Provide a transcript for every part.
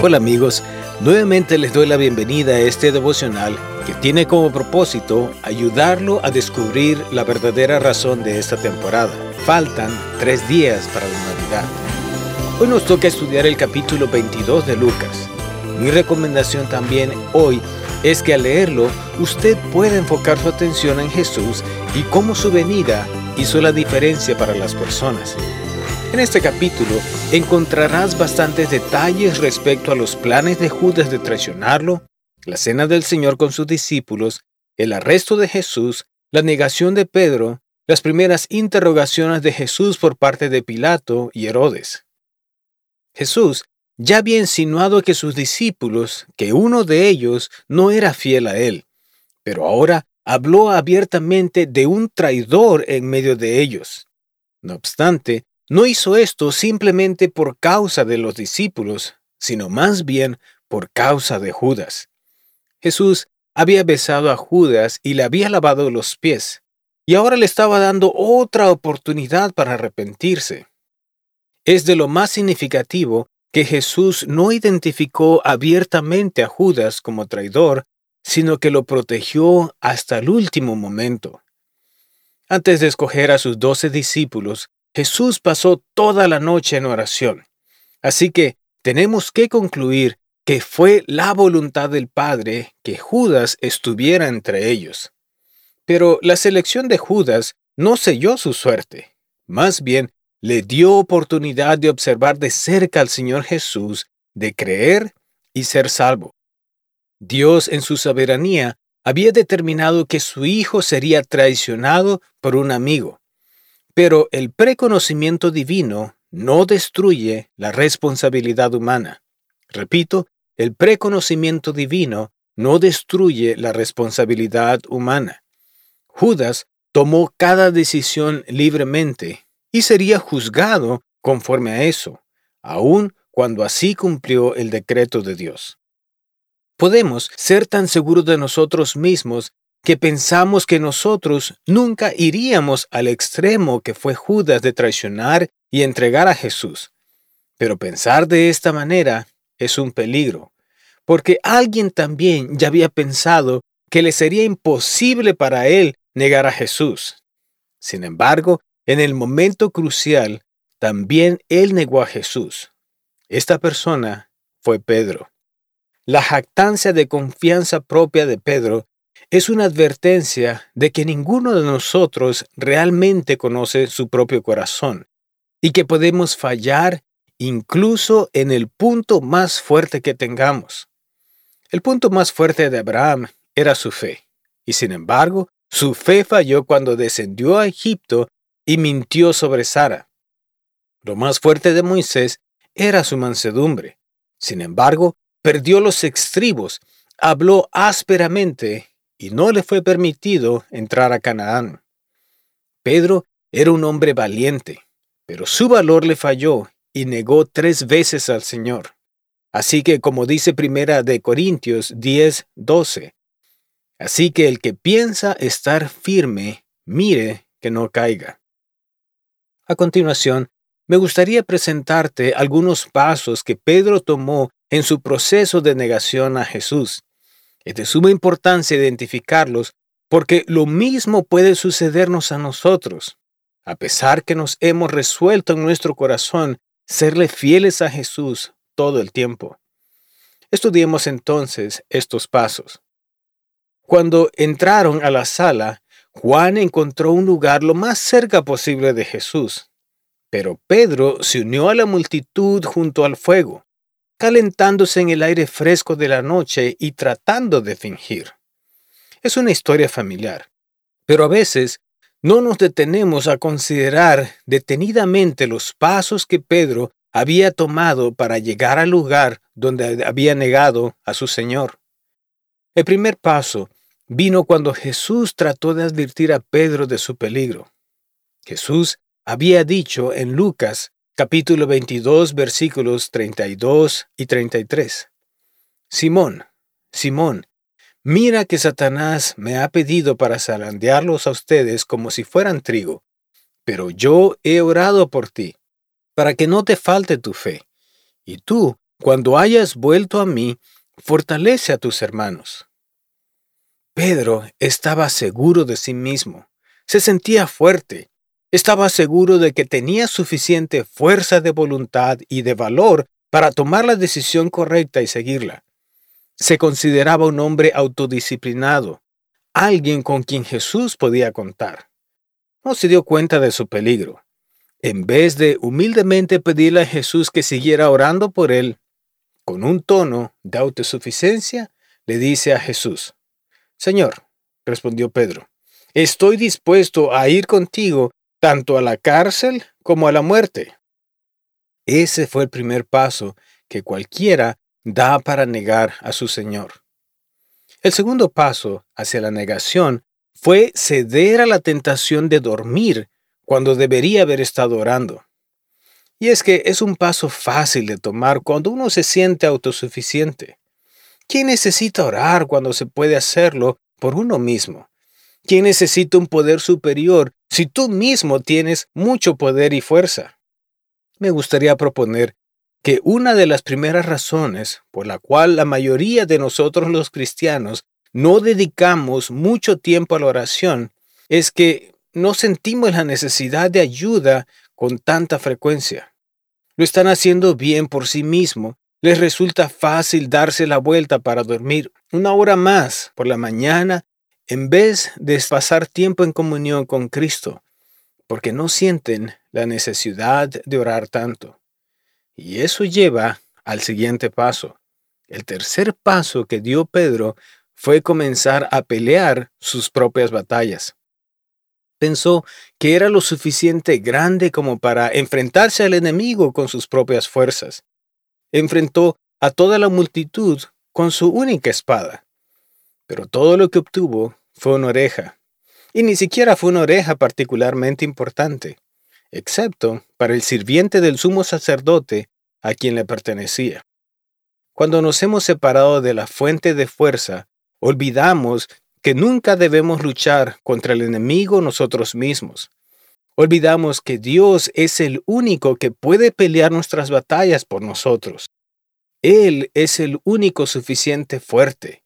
Hola amigos, nuevamente les doy la bienvenida a este devocional que tiene como propósito ayudarlo a descubrir la verdadera razón de esta temporada. Faltan tres días para la Navidad. Hoy nos toca estudiar el capítulo 22 de Lucas. Mi recomendación también hoy es que al leerlo usted pueda enfocar su atención en Jesús y cómo su venida hizo la diferencia para las personas. En este capítulo encontrarás bastantes detalles respecto a los planes de Judas de traicionarlo, la cena del Señor con sus discípulos, el arresto de Jesús, la negación de Pedro, las primeras interrogaciones de Jesús por parte de Pilato y Herodes. Jesús ya había insinuado que sus discípulos, que uno de ellos no era fiel a él, pero ahora habló abiertamente de un traidor en medio de ellos. No obstante, no hizo esto simplemente por causa de los discípulos, sino más bien por causa de Judas. Jesús había besado a Judas y le había lavado los pies, y ahora le estaba dando otra oportunidad para arrepentirse. Es de lo más significativo que Jesús no identificó abiertamente a Judas como traidor, sino que lo protegió hasta el último momento. Antes de escoger a sus doce discípulos, Jesús pasó toda la noche en oración. Así que tenemos que concluir que fue la voluntad del Padre que Judas estuviera entre ellos. Pero la selección de Judas no selló su suerte. Más bien, le dio oportunidad de observar de cerca al Señor Jesús, de creer y ser salvo. Dios en su soberanía había determinado que su hijo sería traicionado por un amigo. Pero el preconocimiento divino no destruye la responsabilidad humana. Repito, el preconocimiento divino no destruye la responsabilidad humana. Judas tomó cada decisión libremente y sería juzgado conforme a eso, aun cuando así cumplió el decreto de Dios. Podemos ser tan seguros de nosotros mismos que pensamos que nosotros nunca iríamos al extremo que fue Judas de traicionar y entregar a Jesús. Pero pensar de esta manera es un peligro, porque alguien también ya había pensado que le sería imposible para él negar a Jesús. Sin embargo, en el momento crucial, también él negó a Jesús. Esta persona fue Pedro. La jactancia de confianza propia de Pedro es una advertencia de que ninguno de nosotros realmente conoce su propio corazón y que podemos fallar incluso en el punto más fuerte que tengamos. El punto más fuerte de Abraham era su fe, y sin embargo, su fe falló cuando descendió a Egipto y mintió sobre Sara. Lo más fuerte de Moisés era su mansedumbre. Sin embargo, perdió los estribos, habló ásperamente y no le fue permitido entrar a Canaán. Pedro era un hombre valiente, pero su valor le falló y negó tres veces al Señor. Así que, como dice Primera de Corintios 10, 12, así que el que piensa estar firme, mire que no caiga. A continuación, me gustaría presentarte algunos pasos que Pedro tomó en su proceso de negación a Jesús. Es de suma importancia identificarlos porque lo mismo puede sucedernos a nosotros. A pesar que nos hemos resuelto en nuestro corazón serle fieles a Jesús todo el tiempo. Estudiemos entonces estos pasos. Cuando entraron a la sala, Juan encontró un lugar lo más cerca posible de Jesús. Pero Pedro se unió a la multitud junto al fuego calentándose en el aire fresco de la noche y tratando de fingir. Es una historia familiar, pero a veces no nos detenemos a considerar detenidamente los pasos que Pedro había tomado para llegar al lugar donde había negado a su Señor. El primer paso vino cuando Jesús trató de advertir a Pedro de su peligro. Jesús había dicho en Lucas capítulo 22, versículos 32 y 33. Simón, Simón, mira que Satanás me ha pedido para zarandearlos a ustedes como si fueran trigo, pero yo he orado por ti, para que no te falte tu fe, y tú cuando hayas vuelto a mí, fortalece a tus hermanos. Pedro estaba seguro de sí mismo, se sentía fuerte, estaba seguro de que tenía suficiente fuerza de voluntad y de valor para tomar la decisión correcta y seguirla. Se consideraba un hombre autodisciplinado, alguien con quien Jesús podía contar. No se dio cuenta de su peligro. En vez de humildemente pedirle a Jesús que siguiera orando por él, con un tono de autosuficiencia, le dice a Jesús, Señor, respondió Pedro, estoy dispuesto a ir contigo tanto a la cárcel como a la muerte. Ese fue el primer paso que cualquiera da para negar a su Señor. El segundo paso hacia la negación fue ceder a la tentación de dormir cuando debería haber estado orando. Y es que es un paso fácil de tomar cuando uno se siente autosuficiente. ¿Quién necesita orar cuando se puede hacerlo por uno mismo? ¿Quién necesita un poder superior si tú mismo tienes mucho poder y fuerza? Me gustaría proponer que una de las primeras razones por la cual la mayoría de nosotros los cristianos no dedicamos mucho tiempo a la oración es que no sentimos la necesidad de ayuda con tanta frecuencia. Lo están haciendo bien por sí mismo. Les resulta fácil darse la vuelta para dormir una hora más por la mañana en vez de pasar tiempo en comunión con Cristo, porque no sienten la necesidad de orar tanto. Y eso lleva al siguiente paso. El tercer paso que dio Pedro fue comenzar a pelear sus propias batallas pensó que era lo suficiente grande como para enfrentarse al enemigo con sus propias fuerzas. Enfrentó a toda la multitud con su única espada. Pero todo lo que obtuvo fue una oreja. Y ni siquiera fue una oreja particularmente importante, excepto para el sirviente del sumo sacerdote a quien le pertenecía. Cuando nos hemos separado de la fuente de fuerza, olvidamos que nunca debemos luchar contra el enemigo nosotros mismos. Olvidamos que Dios es el único que puede pelear nuestras batallas por nosotros. Él es el único suficiente fuerte.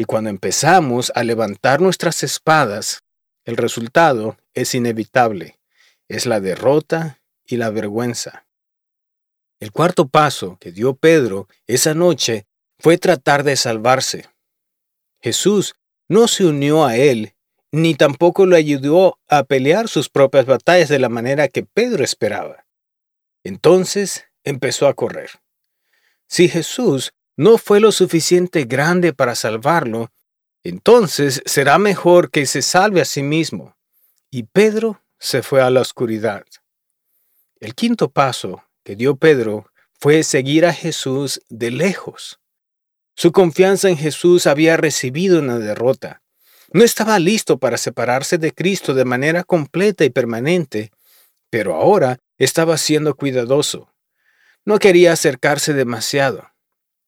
Y cuando empezamos a levantar nuestras espadas, el resultado es inevitable. Es la derrota y la vergüenza. El cuarto paso que dio Pedro esa noche fue tratar de salvarse. Jesús no se unió a él, ni tampoco lo ayudó a pelear sus propias batallas de la manera que Pedro esperaba. Entonces empezó a correr. Si Jesús no fue lo suficiente grande para salvarlo, entonces será mejor que se salve a sí mismo. Y Pedro se fue a la oscuridad. El quinto paso que dio Pedro fue seguir a Jesús de lejos. Su confianza en Jesús había recibido una derrota. No estaba listo para separarse de Cristo de manera completa y permanente, pero ahora estaba siendo cuidadoso. No quería acercarse demasiado.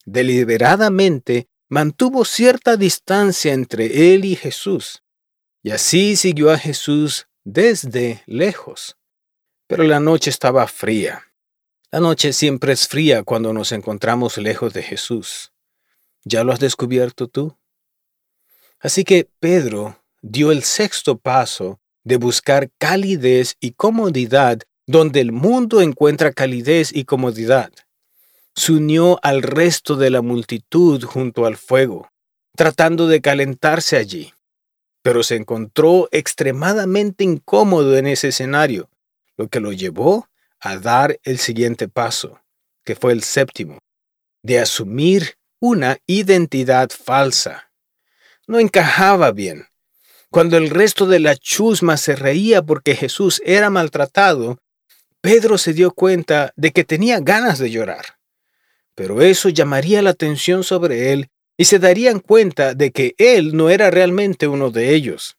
Deliberadamente mantuvo cierta distancia entre él y Jesús, y así siguió a Jesús desde lejos. Pero la noche estaba fría. La noche siempre es fría cuando nos encontramos lejos de Jesús. ¿Ya lo has descubierto tú? Así que Pedro dio el sexto paso de buscar calidez y comodidad donde el mundo encuentra calidez y comodidad. Se unió al resto de la multitud junto al fuego, tratando de calentarse allí, pero se encontró extremadamente incómodo en ese escenario, lo que lo llevó a dar el siguiente paso, que fue el séptimo, de asumir una identidad falsa. No encajaba bien. Cuando el resto de la chusma se reía porque Jesús era maltratado, Pedro se dio cuenta de que tenía ganas de llorar. Pero eso llamaría la atención sobre él y se darían cuenta de que él no era realmente uno de ellos.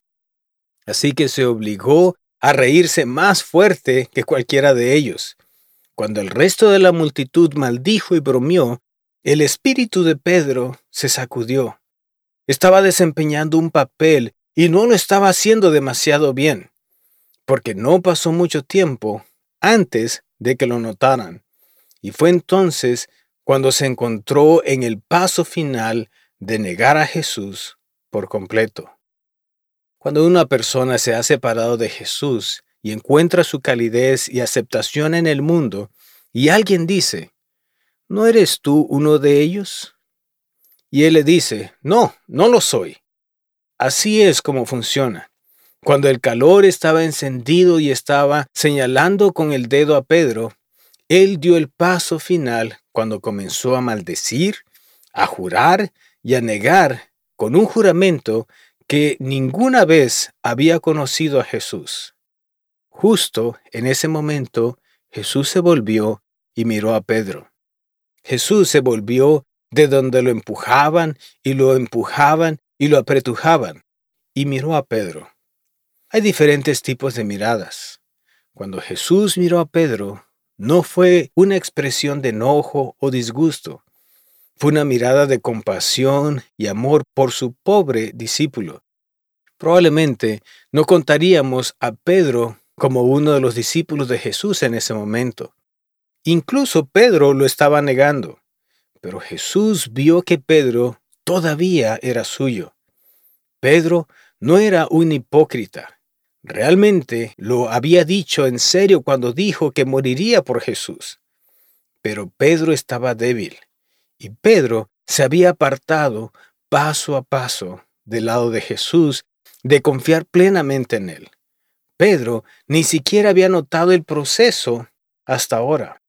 Así que se obligó a reírse más fuerte que cualquiera de ellos. Cuando el resto de la multitud maldijo y bromeó, el espíritu de Pedro se sacudió. Estaba desempeñando un papel y no lo estaba haciendo demasiado bien, porque no pasó mucho tiempo antes de que lo notaran. Y fue entonces cuando se encontró en el paso final de negar a Jesús por completo. Cuando una persona se ha separado de Jesús y encuentra su calidez y aceptación en el mundo, y alguien dice, ¿no eres tú uno de ellos? Y él le dice, no, no lo soy. Así es como funciona. Cuando el calor estaba encendido y estaba señalando con el dedo a Pedro, él dio el paso final cuando comenzó a maldecir, a jurar y a negar con un juramento que ninguna vez había conocido a Jesús. Justo en ese momento, Jesús se volvió y miró a Pedro. Jesús se volvió de donde lo empujaban y lo empujaban y lo apretujaban, y miró a Pedro. Hay diferentes tipos de miradas. Cuando Jesús miró a Pedro, no fue una expresión de enojo o disgusto, fue una mirada de compasión y amor por su pobre discípulo. Probablemente no contaríamos a Pedro como uno de los discípulos de Jesús en ese momento. Incluso Pedro lo estaba negando, pero Jesús vio que Pedro todavía era suyo. Pedro no era un hipócrita. Realmente lo había dicho en serio cuando dijo que moriría por Jesús. Pero Pedro estaba débil y Pedro se había apartado paso a paso del lado de Jesús de confiar plenamente en él. Pedro ni siquiera había notado el proceso hasta ahora.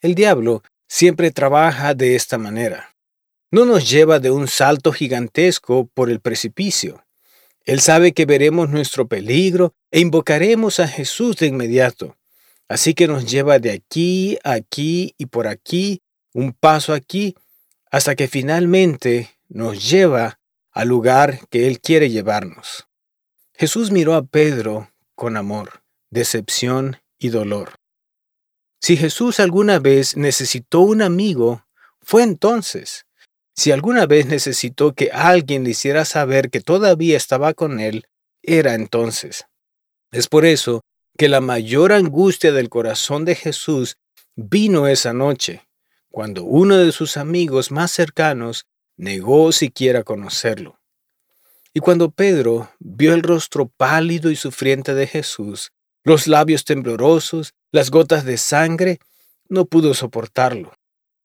El diablo siempre trabaja de esta manera. No nos lleva de un salto gigantesco por el precipicio. Él sabe que veremos nuestro peligro e invocaremos a Jesús de inmediato. Así que nos lleva de aquí, aquí y por aquí un paso aquí hasta que finalmente nos lleva al lugar que Él quiere llevarnos. Jesús miró a Pedro con amor, decepción y dolor. Si Jesús alguna vez necesitó un amigo, fue entonces. Si alguna vez necesitó que alguien le hiciera saber que todavía estaba con Él, era entonces. Es por eso que la mayor angustia del corazón de Jesús vino esa noche, cuando uno de sus amigos más cercanos negó siquiera conocerlo. Y cuando Pedro vio el rostro pálido y sufriente de Jesús, los labios temblorosos, las gotas de sangre, no pudo soportarlo.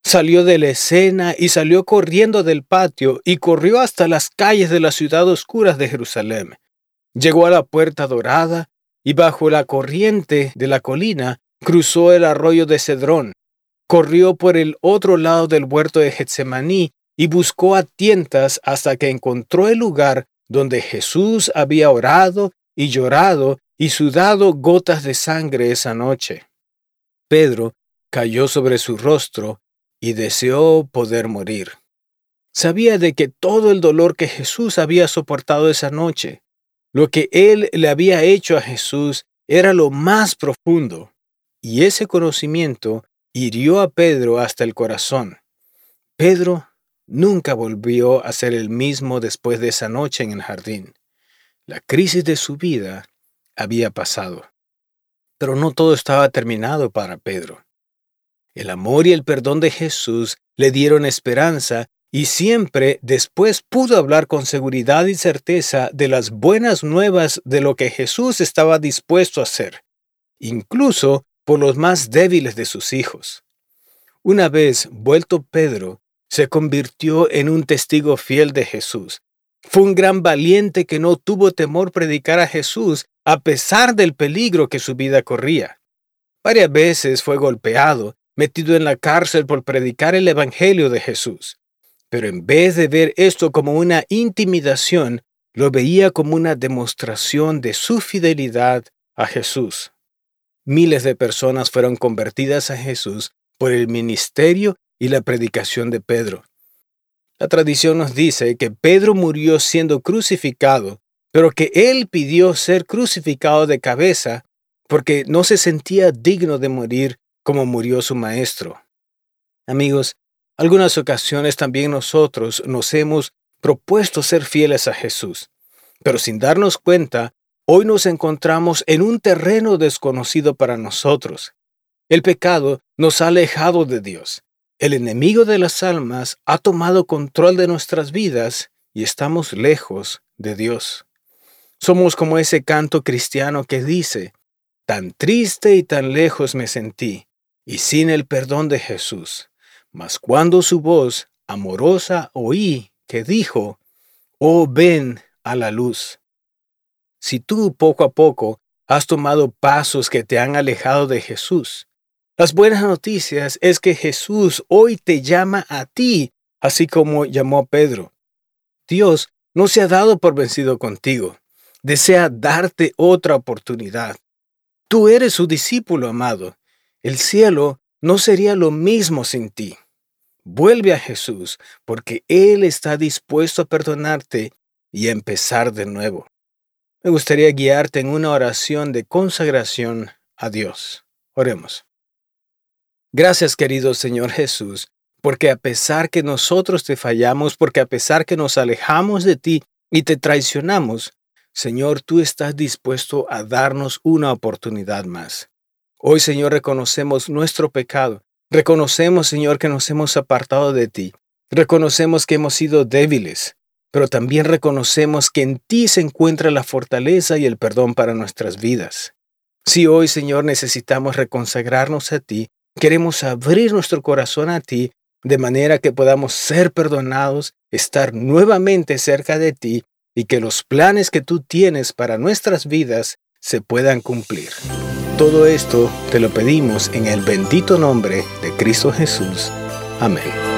Salió de la escena y salió corriendo del patio y corrió hasta las calles de la ciudad oscuras de Jerusalén. Llegó a la puerta dorada y bajo la corriente de la colina cruzó el arroyo de Cedrón corrió por el otro lado del huerto de Getsemaní y buscó a tientas hasta que encontró el lugar donde Jesús había orado y llorado y sudado gotas de sangre esa noche. Pedro cayó sobre su rostro y deseó poder morir. Sabía de que todo el dolor que Jesús había soportado esa noche, lo que él le había hecho a Jesús, era lo más profundo, y ese conocimiento hirió a Pedro hasta el corazón. Pedro nunca volvió a ser el mismo después de esa noche en el jardín. La crisis de su vida había pasado. Pero no todo estaba terminado para Pedro. El amor y el perdón de Jesús le dieron esperanza y siempre después pudo hablar con seguridad y certeza de las buenas nuevas de lo que Jesús estaba dispuesto a hacer, incluso por los más débiles de sus hijos. Una vez vuelto Pedro, se convirtió en un testigo fiel de Jesús. Fue un gran valiente que no tuvo temor predicar a Jesús a pesar del peligro que su vida corría. Varias veces fue golpeado, metido en la cárcel por predicar el Evangelio de Jesús. Pero en vez de ver esto como una intimidación, lo veía como una demostración de su fidelidad a Jesús. Miles de personas fueron convertidas a Jesús por el ministerio y la predicación de Pedro. La tradición nos dice que Pedro murió siendo crucificado, pero que él pidió ser crucificado de cabeza porque no se sentía digno de morir como murió su maestro. Amigos, algunas ocasiones también nosotros nos hemos propuesto ser fieles a Jesús, pero sin darnos cuenta Hoy nos encontramos en un terreno desconocido para nosotros. El pecado nos ha alejado de Dios. El enemigo de las almas ha tomado control de nuestras vidas y estamos lejos de Dios. Somos como ese canto cristiano que dice, tan triste y tan lejos me sentí, y sin el perdón de Jesús. Mas cuando su voz amorosa oí que dijo, Oh ven a la luz. Si tú poco a poco has tomado pasos que te han alejado de Jesús, las buenas noticias es que Jesús hoy te llama a ti, así como llamó a Pedro. Dios no se ha dado por vencido contigo. Desea darte otra oportunidad. Tú eres su discípulo amado. El cielo no sería lo mismo sin ti. Vuelve a Jesús, porque Él está dispuesto a perdonarte y empezar de nuevo. Me gustaría guiarte en una oración de consagración a Dios. Oremos. Gracias querido Señor Jesús, porque a pesar que nosotros te fallamos, porque a pesar que nos alejamos de ti y te traicionamos, Señor, tú estás dispuesto a darnos una oportunidad más. Hoy, Señor, reconocemos nuestro pecado. Reconocemos, Señor, que nos hemos apartado de ti. Reconocemos que hemos sido débiles pero también reconocemos que en ti se encuentra la fortaleza y el perdón para nuestras vidas. Si hoy, Señor, necesitamos reconsagrarnos a ti, queremos abrir nuestro corazón a ti, de manera que podamos ser perdonados, estar nuevamente cerca de ti y que los planes que tú tienes para nuestras vidas se puedan cumplir. Todo esto te lo pedimos en el bendito nombre de Cristo Jesús. Amén.